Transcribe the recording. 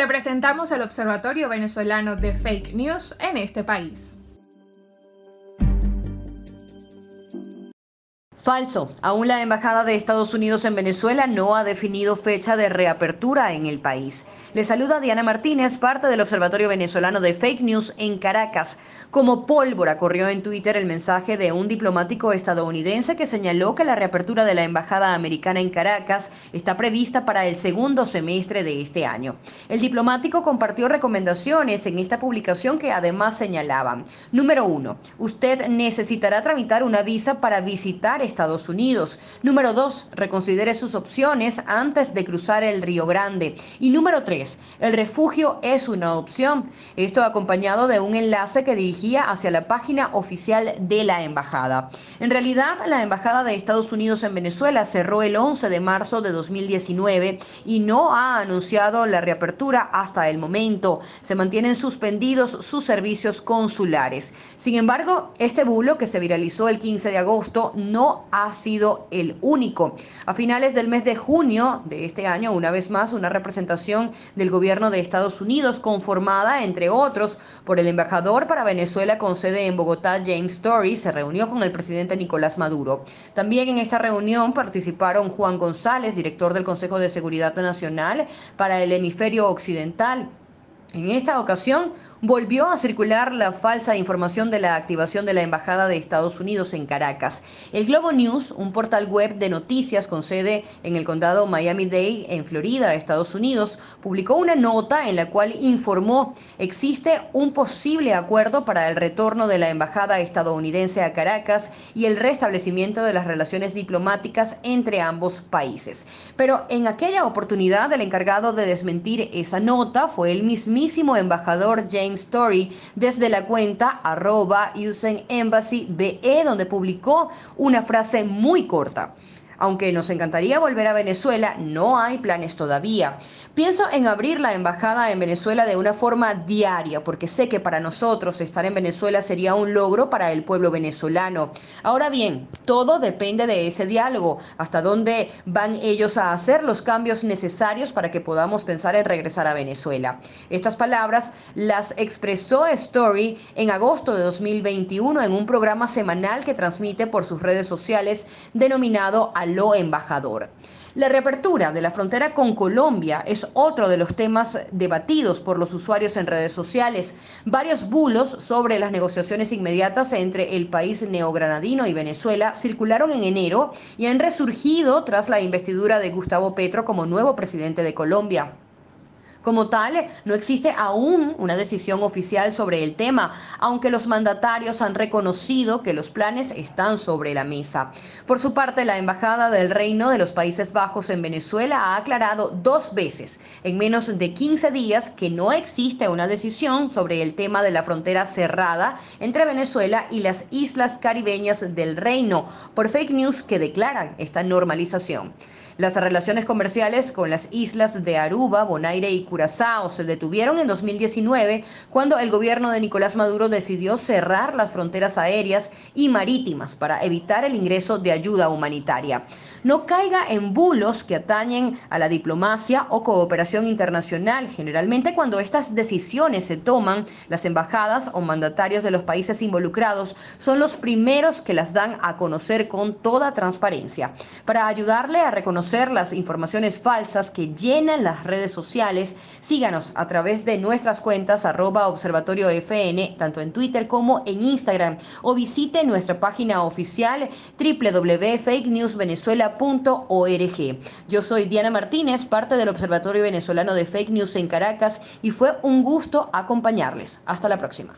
Te presentamos el Observatorio Venezolano de Fake News en este país. Falso. Aún la Embajada de Estados Unidos en Venezuela no ha definido fecha de reapertura en el país. Le saluda Diana Martínez, parte del Observatorio Venezolano de Fake News en Caracas. Como pólvora corrió en Twitter el mensaje de un diplomático estadounidense que señaló que la reapertura de la Embajada americana en Caracas está prevista para el segundo semestre de este año. El diplomático compartió recomendaciones en esta publicación que además señalaban. Número uno, usted necesitará tramitar una visa para visitar Estados Unidos. Número 2. Reconsidere sus opciones antes de cruzar el Río Grande. Y número 3. El refugio es una opción. Esto acompañado de un enlace que dirigía hacia la página oficial de la embajada. En realidad, la embajada de Estados Unidos en Venezuela cerró el 11 de marzo de 2019 y no ha anunciado la reapertura hasta el momento. Se mantienen suspendidos sus servicios consulares. Sin embargo, este bulo que se viralizó el 15 de agosto no ha sido el único. A finales del mes de junio de este año, una vez más, una representación del gobierno de Estados Unidos conformada, entre otros, por el embajador para Venezuela con sede en Bogotá, James Story, se reunió con el presidente Nicolás Maduro. También en esta reunión participaron Juan González, director del Consejo de Seguridad Nacional para el Hemisferio Occidental. En esta ocasión, volvió a circular la falsa información de la activación de la Embajada de Estados Unidos en Caracas. El Globo News, un portal web de noticias con sede en el condado Miami-Dade, en Florida, Estados Unidos, publicó una nota en la cual informó existe un posible acuerdo para el retorno de la Embajada estadounidense a Caracas y el restablecimiento de las relaciones diplomáticas entre ambos países. Pero en aquella oportunidad el encargado de desmentir esa nota fue el mismísimo embajador James Story desde la cuenta arroba Embassy BE, donde publicó una frase muy corta. Aunque nos encantaría volver a Venezuela, no hay planes todavía. Pienso en abrir la embajada en Venezuela de una forma diaria, porque sé que para nosotros estar en Venezuela sería un logro para el pueblo venezolano. Ahora bien, todo depende de ese diálogo, hasta dónde van ellos a hacer los cambios necesarios para que podamos pensar en regresar a Venezuela. Estas palabras las expresó Story en agosto de 2021 en un programa semanal que transmite por sus redes sociales denominado Al lo embajador. La reapertura de la frontera con Colombia es otro de los temas debatidos por los usuarios en redes sociales. Varios bulos sobre las negociaciones inmediatas entre el país neogranadino y Venezuela circularon en enero y han resurgido tras la investidura de Gustavo Petro como nuevo presidente de Colombia. Como tal, no existe aún una decisión oficial sobre el tema, aunque los mandatarios han reconocido que los planes están sobre la mesa. Por su parte, la Embajada del Reino de los Países Bajos en Venezuela ha aclarado dos veces en menos de 15 días que no existe una decisión sobre el tema de la frontera cerrada entre Venezuela y las islas caribeñas del Reino por fake news que declaran esta normalización. Las relaciones comerciales con las islas de Aruba, Bonaire y Curazao se detuvieron en 2019 cuando el gobierno de Nicolás Maduro decidió cerrar las fronteras aéreas y marítimas para evitar el ingreso de ayuda humanitaria. No caiga en bulos que atañen a la diplomacia o cooperación internacional. Generalmente cuando estas decisiones se toman, las embajadas o mandatarios de los países involucrados son los primeros que las dan a conocer con toda transparencia. Para ayudarle a reconocer las informaciones falsas que llenan las redes sociales, síganos a través de nuestras cuentas arroba observatorio FN, tanto en Twitter como en Instagram, o visite nuestra página oficial www.fakenewsvenezuela.org. Yo soy Diana Martínez, parte del Observatorio Venezolano de Fake News en Caracas, y fue un gusto acompañarles. Hasta la próxima.